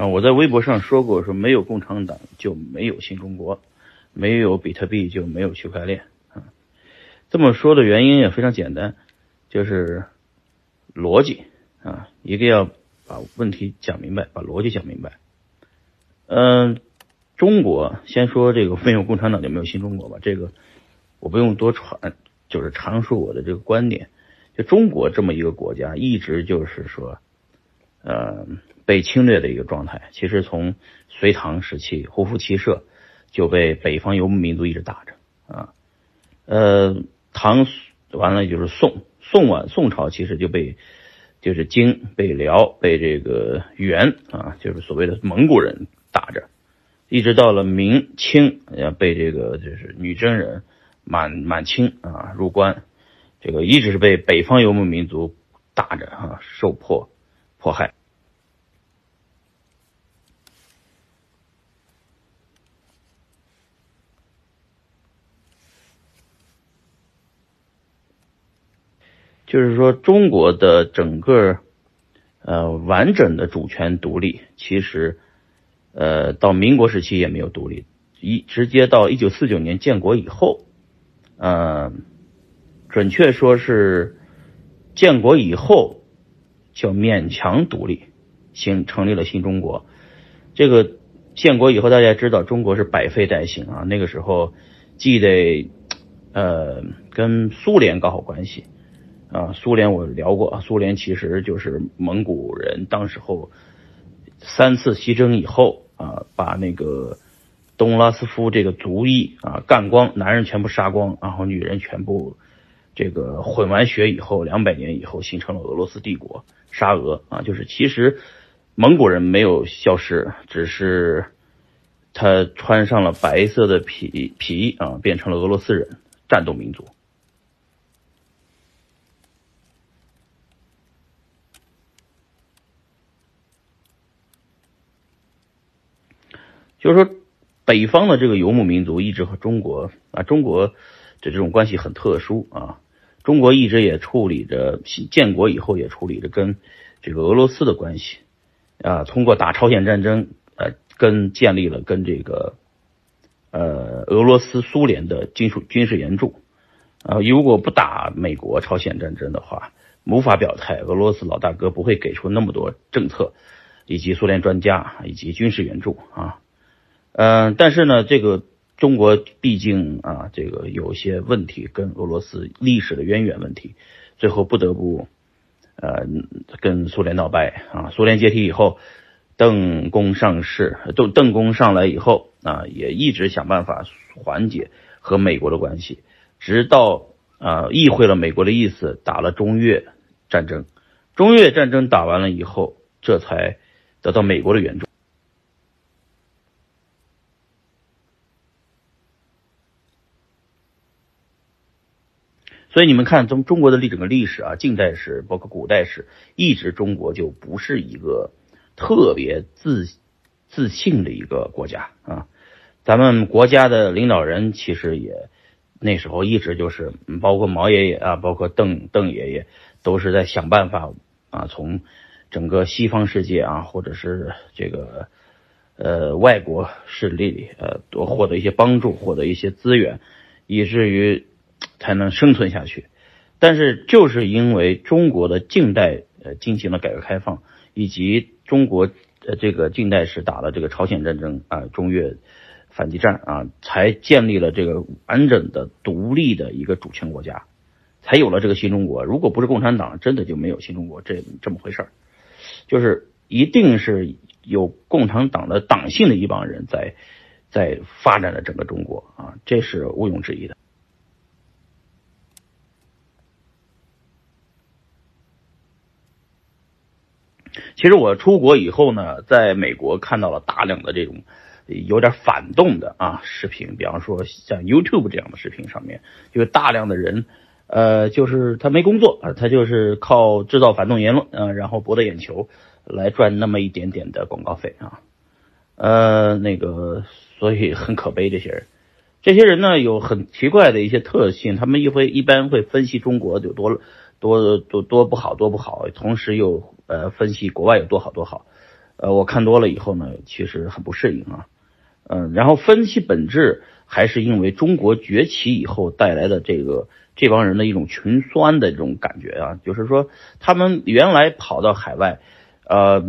啊，我在微博上说过，说没有共产党就没有新中国，没有比特币就没有区块链啊。这么说的原因也非常简单，就是逻辑啊，一个要把问题讲明白，把逻辑讲明白。嗯，中国先说这个没有共产党就没有新中国吧，这个我不用多传，就是阐述我的这个观点。就中国这么一个国家，一直就是说，呃，被侵略的一个状态。其实从隋唐时期，胡服骑射就被北方游牧民族一直打着啊。呃，唐完了就是宋，宋完宋朝其实就被就是金被辽被这个元啊，就是所谓的蒙古人打着，一直到了明清，被这个就是女真人满满清啊入关。这个一直是被北方游牧民族打着啊，受迫迫害。就是说，中国的整个呃完整的主权独立，其实呃到民国时期也没有独立，一直接到一九四九年建国以后，呃。准确说是建国以后叫勉强独立，新成立了新中国。这个建国以后，大家知道中国是百废待兴啊。那个时候既得呃跟苏联搞好关系啊。苏联我聊过啊，苏联其实就是蒙古人当时候三次西征以后啊，把那个东拉斯夫这个族裔啊干光，男人全部杀光，然后女人全部。这个混完血以后，两百年以后形成了俄罗斯帝国，沙俄啊，就是其实蒙古人没有消失，只是他穿上了白色的皮皮啊，变成了俄罗斯人，战斗民族。就是说，北方的这个游牧民族一直和中国啊，中国。这这种关系很特殊啊！中国一直也处理着建国以后也处理着跟这个俄罗斯的关系啊，通过打朝鲜战争呃，跟建立了跟这个呃俄罗斯苏联的军事军事援助啊。如果不打美国朝鲜战争的话，无法表态，俄罗斯老大哥不会给出那么多政策以及苏联专家以及军事援助啊。嗯，但是呢，这个。中国毕竟啊，这个有些问题跟俄罗斯历史的渊源问题，最后不得不呃跟苏联闹掰啊。苏联解体以后，邓公上市，邓邓公上来以后啊，也一直想办法缓解和美国的关系，直到啊意会了美国的意思，打了中越战争。中越战争打完了以后，这才得到美国的援助。所以你们看，从中国的历整个历史啊，近代史包括古代史，一直中国就不是一个特别自自信的一个国家啊。咱们国家的领导人其实也那时候一直就是，包括毛爷爷啊，包括邓邓爷爷，都是在想办法啊，从整个西方世界啊，或者是这个呃外国势力里呃多获得一些帮助，获得一些资源，以至于。才能生存下去，但是就是因为中国的近代呃进行了改革开放，以及中国呃这个近代史打了这个朝鲜战争啊，中越反击战啊，才建立了这个完整的独立的一个主权国家，才有了这个新中国。如果不是共产党，真的就没有新中国这这么回事儿，就是一定是有共产党的党性的一帮人在在发展了整个中国啊，这是毋庸置疑的。其实我出国以后呢，在美国看到了大量的这种有点反动的啊视频，比方说像 YouTube 这样的视频上面，就大量的人，呃，就是他没工作啊，他就是靠制造反动言论啊，然后博得眼球，来赚那么一点点的广告费啊，呃，那个，所以很可悲这些人，这些人呢有很奇怪的一些特性，他们一会一般会分析中国有多多多多不好多不好，同时又。呃，分析国外有多好多好，呃，我看多了以后呢，其实很不适应啊。嗯，然后分析本质，还是因为中国崛起以后带来的这个这帮人的一种群酸的这种感觉啊，就是说他们原来跑到海外。呃，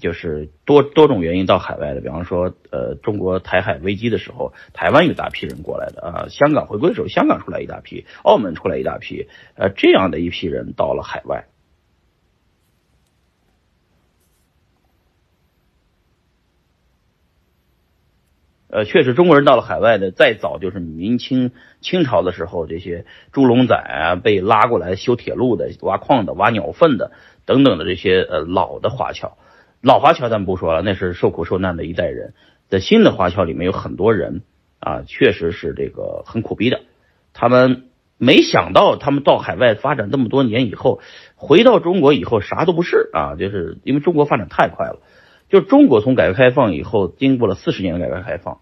就是多多种原因到海外的，比方说，呃，中国台海危机的时候，台湾有大批人过来的啊，香港回归的时候，香港出来一大批，澳门出来一大批，呃，这样的一批人到了海外。呃，确实，中国人到了海外的，再早就是明清清朝的时候，这些猪笼仔啊，被拉过来修铁路的、挖矿的、挖鸟粪的等等的这些呃老的华侨，老华侨咱们不说了，那是受苦受难的一代人。在新的华侨里面有很多人啊，确实是这个很苦逼的。他们没想到，他们到海外发展这么多年以后，回到中国以后啥都不是啊，就是因为中国发展太快了。就中国从改革开放以后，经过了四十年的改革开放，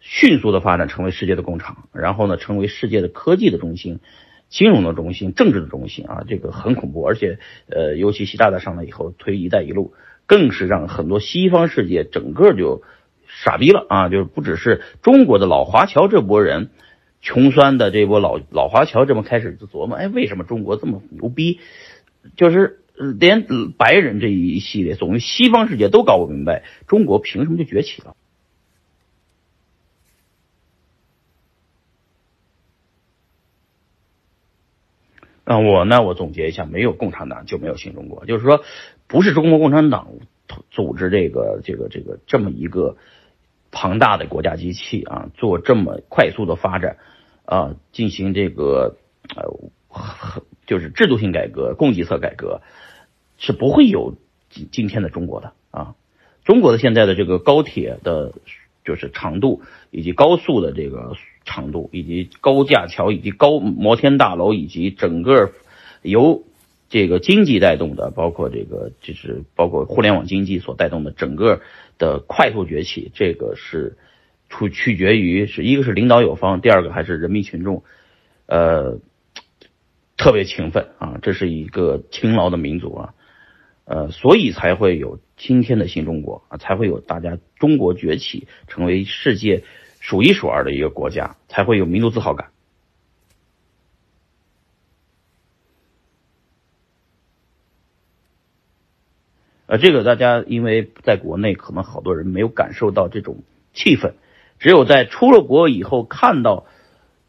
迅速的发展成为世界的工厂，然后呢，成为世界的科技的中心、金融的中心、政治的中心啊，这个很恐怖。而且，呃，尤其习大大上来以后推“一带一路”，更是让很多西方世界整个就傻逼了啊！就是不只是中国的老华侨这波人穷酸的这波老老华侨这么开始就琢磨，哎，为什么中国这么牛逼？就是。连白人这一系列，总于西方世界都搞不明白，中国凭什么就崛起了？那，我呢，我总结一下，没有共产党就没有新中国，就是说，不是中国共产党组织这个这个这个这么一个庞大的国家机器啊，做这么快速的发展啊，进行这个呃，就是制度性改革、供给侧改革。是不会有今今天的中国的啊！中国的现在的这个高铁的，就是长度，以及高速的这个长度，以及高架桥，以及高摩天大楼，以及整个由这个经济带动的，包括这个就是包括互联网经济所带动的整个的快速崛起，这个是取取决于是一个是领导有方，第二个还是人民群众，呃，特别勤奋啊！这是一个勤劳的民族啊！呃，所以才会有今天的新中国啊，才会有大家中国崛起，成为世界数一数二的一个国家，才会有民族自豪感。呃，这个大家因为在国内可能好多人没有感受到这种气氛，只有在出了国以后看到、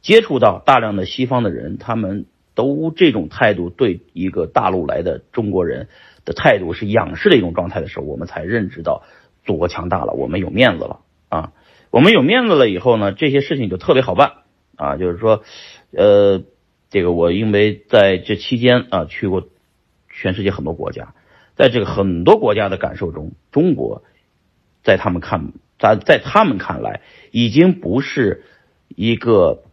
接触到大量的西方的人，他们都这种态度对一个大陆来的中国人。的态度是仰视的一种状态的时候，我们才认知到祖国强大了，我们有面子了啊！我们有面子了以后呢，这些事情就特别好办啊！就是说，呃，这个我因为在这期间啊去过全世界很多国家，在这个很多国家的感受中，中国在他们看在在他们看来已经不是一个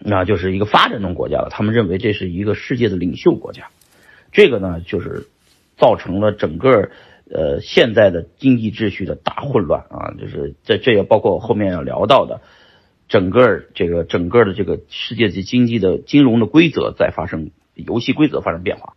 那就是一个发展中国家了，他们认为这是一个世界的领袖国家，这个呢就是。造成了整个呃现在的经济秩序的大混乱啊，就是这这也包括后面要聊到的，整个这个整个的这个世界级经济的金融的规则在发生游戏规则发生变化。